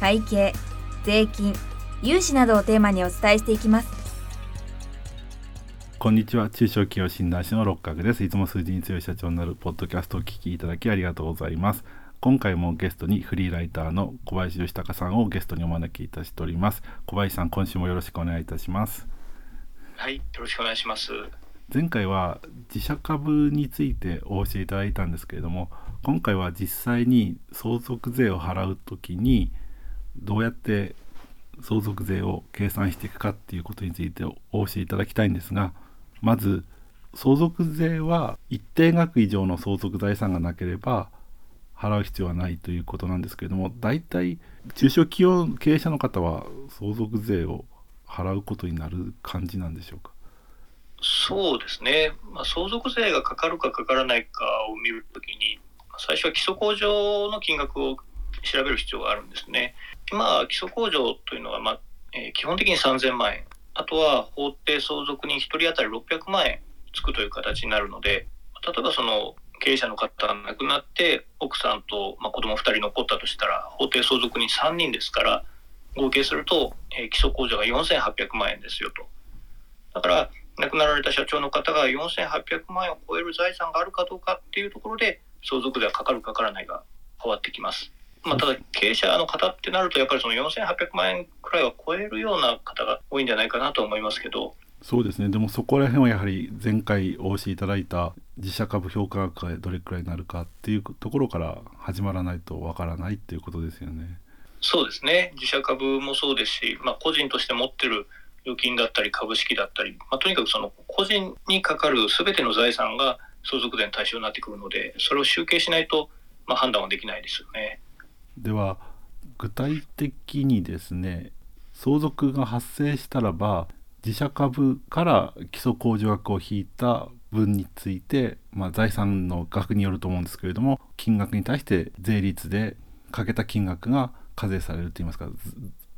会計税金融資などをテーマにお伝えしていきます。こんにちは。中小企業診断士の六角です。いつも数字に強い社長になるポッドキャストをお聞きいただきありがとうございます。今回もゲストにフリーライターの小林義孝さんをゲストにお招きいたしております。小林さん今週もよろしくお願いいたします。はいよろしくお願いします。前回は自社株についてお教えいただいたんですけれども今回は実際に相続税を払う時にどうやって相続税を計算していくかっていうことについてお教えいただきたいんですがまず相続税は一定額以上の相続財産がなければ払う必要はないということなんですけれども大体中小企業経営者の方は相続税を払うことになる感じなんでしょうか？そうですね、まあ、相続税がかかるかかからないかを見るときに最初は基礎控除の金額を調べる必要があるんですね。今、基礎控除というのは、まあえー、基本的に3000万円、あとは法定相続人1人当たり600万円つくという形になるので、例えばその経営者の方が亡くなって、奥さんと、まあ、子供2人残ったとしたら、法定相続人3人ですから、合計すると、えー、基礎控除が4800万円ですよと。だから、亡くなられた社長の方が4800万円を超える財産があるかどうかっていうところで、相続税はかかるかからないが変わってきます。まあ、ただ経営者の方ってなるとやっぱりその4800万円くらいは超えるような方が多いんじゃないかなと思いますけどそうですねでもそこら辺はやはり前回お教えいただいた自社株評価額がどれくらいになるかっていうところから始まらないとわからないっていうことですよね。そうですね自社株もそうですし、まあ、個人として持ってる預金だったり株式だったり、まあ、とにかくその個人にかかる全ての財産が相続税の対象になってくるのでそれを集計しないと、まあ、判断はできないですよね。では具体的にですね相続が発生したらば自社株から基礎控除額を引いた分について、まあ、財産の額によると思うんですけれども金額に対して税率でかけた金額が課税されるといいますか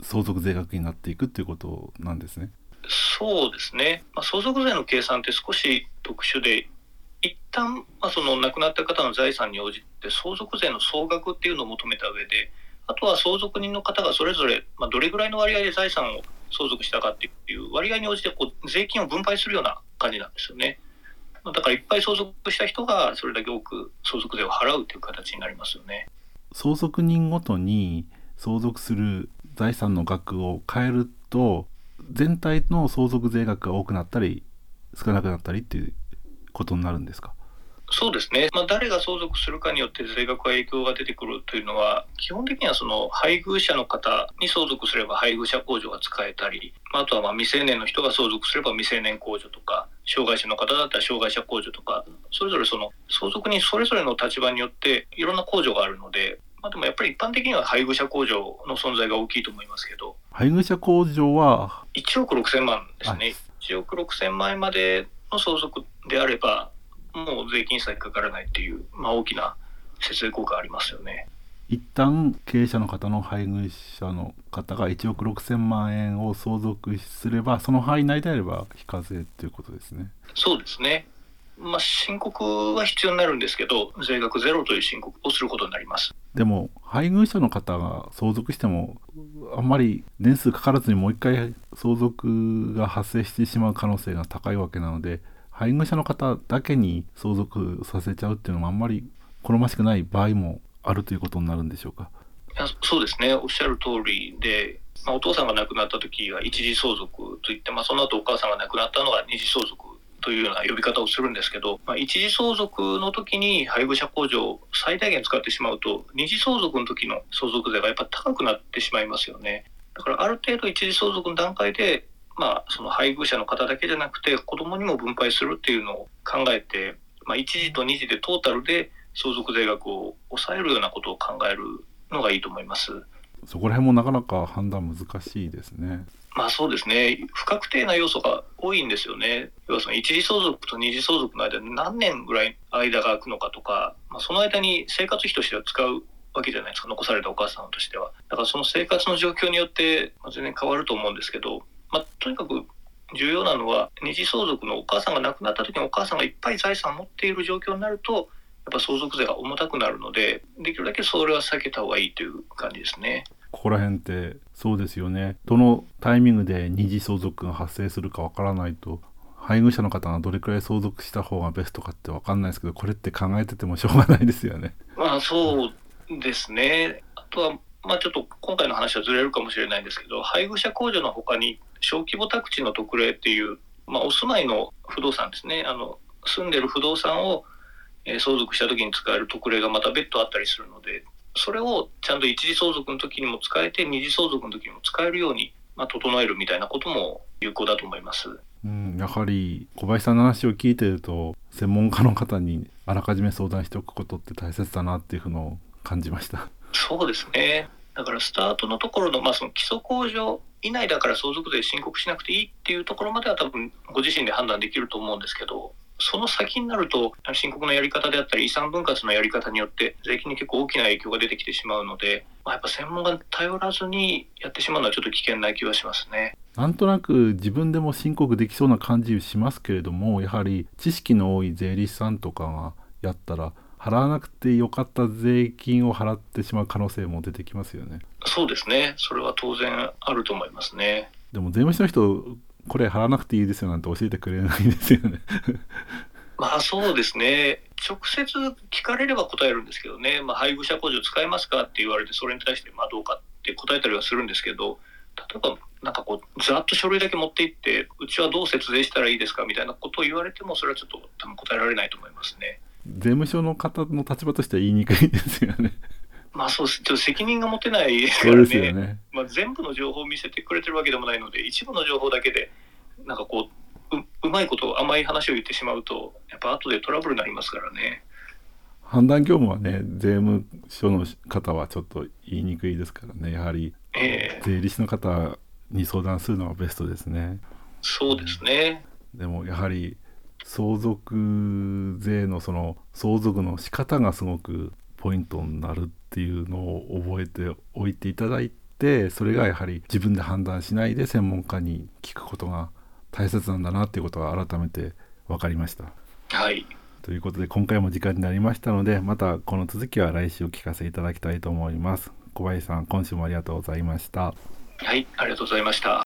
相続税額になっていくということなんですね。そうですね、まあ、相続税の計算って少し特殊で一旦、まあ、その亡くなった方の財産に応じて相続税の総額っていうのを求めた上であとは相続人の方がそれぞれ、まあ、どれぐらいの割合で財産を相続したかっていう割合に応じてこう税金を分配するような感じなんですよね。だからいっぱい相続した人がそれだけ多く相続税を払うという形になりますよね。相続人ごとに相続する財産の額を変えると全体の相続税額が多くなったり少なくなったりっていうことになるんですか？そうですね、まあ、誰が相続するかによって税額は影響が出てくるというのは、基本的にはその配偶者の方に相続すれば配偶者控除が使えたり、あとはま未成年の人が相続すれば未成年控除とか、障害者の方だったら障害者控除とか、それぞれその相続人それぞれの立場によっていろんな控除があるので、まあ、でもやっぱり一般的には配偶者控除の存在が大きいと思いますけど、配偶者控除は？1億6000万ですね、1億6000万円までの相続であれば、もう税金さえかからないっていう、まあ、大きな節税効果ありますよね。一旦経営者の方の配偶者の方が1億6000万円を相続すればその範囲内であれば非課税ということですね。そうですね。まあ、申告は必要になるんですけど税額ゼロという申告をすることになりますでも配偶者の方が相続してもあんまり年数かからずにもう一回相続が発生してしまう可能性が高いわけなので配偶者の方だけに相続させちゃうっていうのもあんまり好ましくない場合もあるということになるんでしょうか？いやそうですね。おっしゃる通りで、まあ、お父さんが亡くなった時は一時相続といって、まあ、その後お母さんが亡くなったのが二次相続というような呼び方をするんですけど、まあ、一時相続の時に配偶者控除を最大限使ってしまうと二次相続の時の相続税がやっぱ高くなってしまいますよね。だからある程度一時相続の段階でまあ、その配偶者の方だけじゃなくて子供にも分配するっていうのを考えて、まあ、1時と2時でトータルで相続税額を抑えるようなことを考えるのがいいと思います。そこら辺もなかなか判断難しいですね。まあそうですね、不確定な要素が多いんですよね。要はその一次相続と二次相続の間で何年ぐらい間が空くのかとか、まあ、その間に生活費としては使うわけじゃないですか、残されたお母さんとしては。だからその生活の状況によって全然変わると思うんですけど、まあ、とにかく重要なのは二次相続のお母さんが亡くなった時にお母さんがいっぱい財産を持っている状況になるとやっぱ相続税が重たくなるのでできるだけそれは避けた方がいいという感じですね。ここら辺ってそうですよねどのタイミングで二次相続が発生するかわからないと配偶者の方がどれくらい相続した方がベストかって分かんないですけどこれって考えててもしょうがないですよね。まあそうですねあとはまあちょっと今回の話はずれるかもしれないんですけど配偶者控除のほかに小規模宅地の特例っていう、まあ、お住まいの不動産ですねあの住んでる不動産を相続した時に使える特例がまた別途あったりするのでそれをちゃんと一次相続の時にも使えて二次相続の時にも使えるように、まあ、整えるみたいなことも有効だと思います。うん、やはり小林さんの話を聞いてると専門家の方にあらかじめ相談しておくことって大切だなっていうのを感じました。そうですねだからスタートのところの,、まあその基礎控除以内だから相続税申告しなくていいっていうところまでは多分ご自身で判断できると思うんですけどその先になると申告のやり方であったり遺産分割のやり方によって税金に結構大きな影響が出てきてしまうので、まあ、やっぱ専門家頼らずにやってしまうのはちょっと危険な気はしますね。なんとなく自分でも申告できそうな感じしますけれどもやはり知識の多い税理士さんとかがやったら払わなくてよかった税金を払ってしまう可能性も出てきますよね。そうですね。それは当然あると思いますね。でも税務士の人これ払わなくていいですよなんて教えてくれないですよね。まあそうですね。直接聞かれれば答えるんですけどね。まあ、配偶者控除使えますかって言われてそれに対してまあどうかって答えたりはするんですけど。例えばなんかこうざっと書類だけ持っていってうちはどう節税したらいいですかみたいなことを言われてもそれはちょっと多分答えられないと思いますね。税務署の方の立場としては言いにくいですよね。まあそうちょっと責任が持てないですからね。ねまあ、全部の情報を見せてくれてるわけでもないので、一部の情報だけで、なんかこう、ううまいこと、甘い話を言ってしまうと、やっぱ後でトラブルになりますからね。判断業務はね、税務署の方はちょっと言いにくいですからね、やはり、えー、税理士の方に相談するのがベストですね。そうですね。でもやはり相続税のその相続の仕方がすごくポイントになるっていうのを覚えておいていただいてそれがやはり自分で判断しないで専門家に聞くことが大切なんだなっていうことが改めて分かりました。はいということで今回も時間になりましたのでまたこの続きは来週お聞かせいただきたいと思います。小林さん今週もありがとうございました。はいありがとうございました。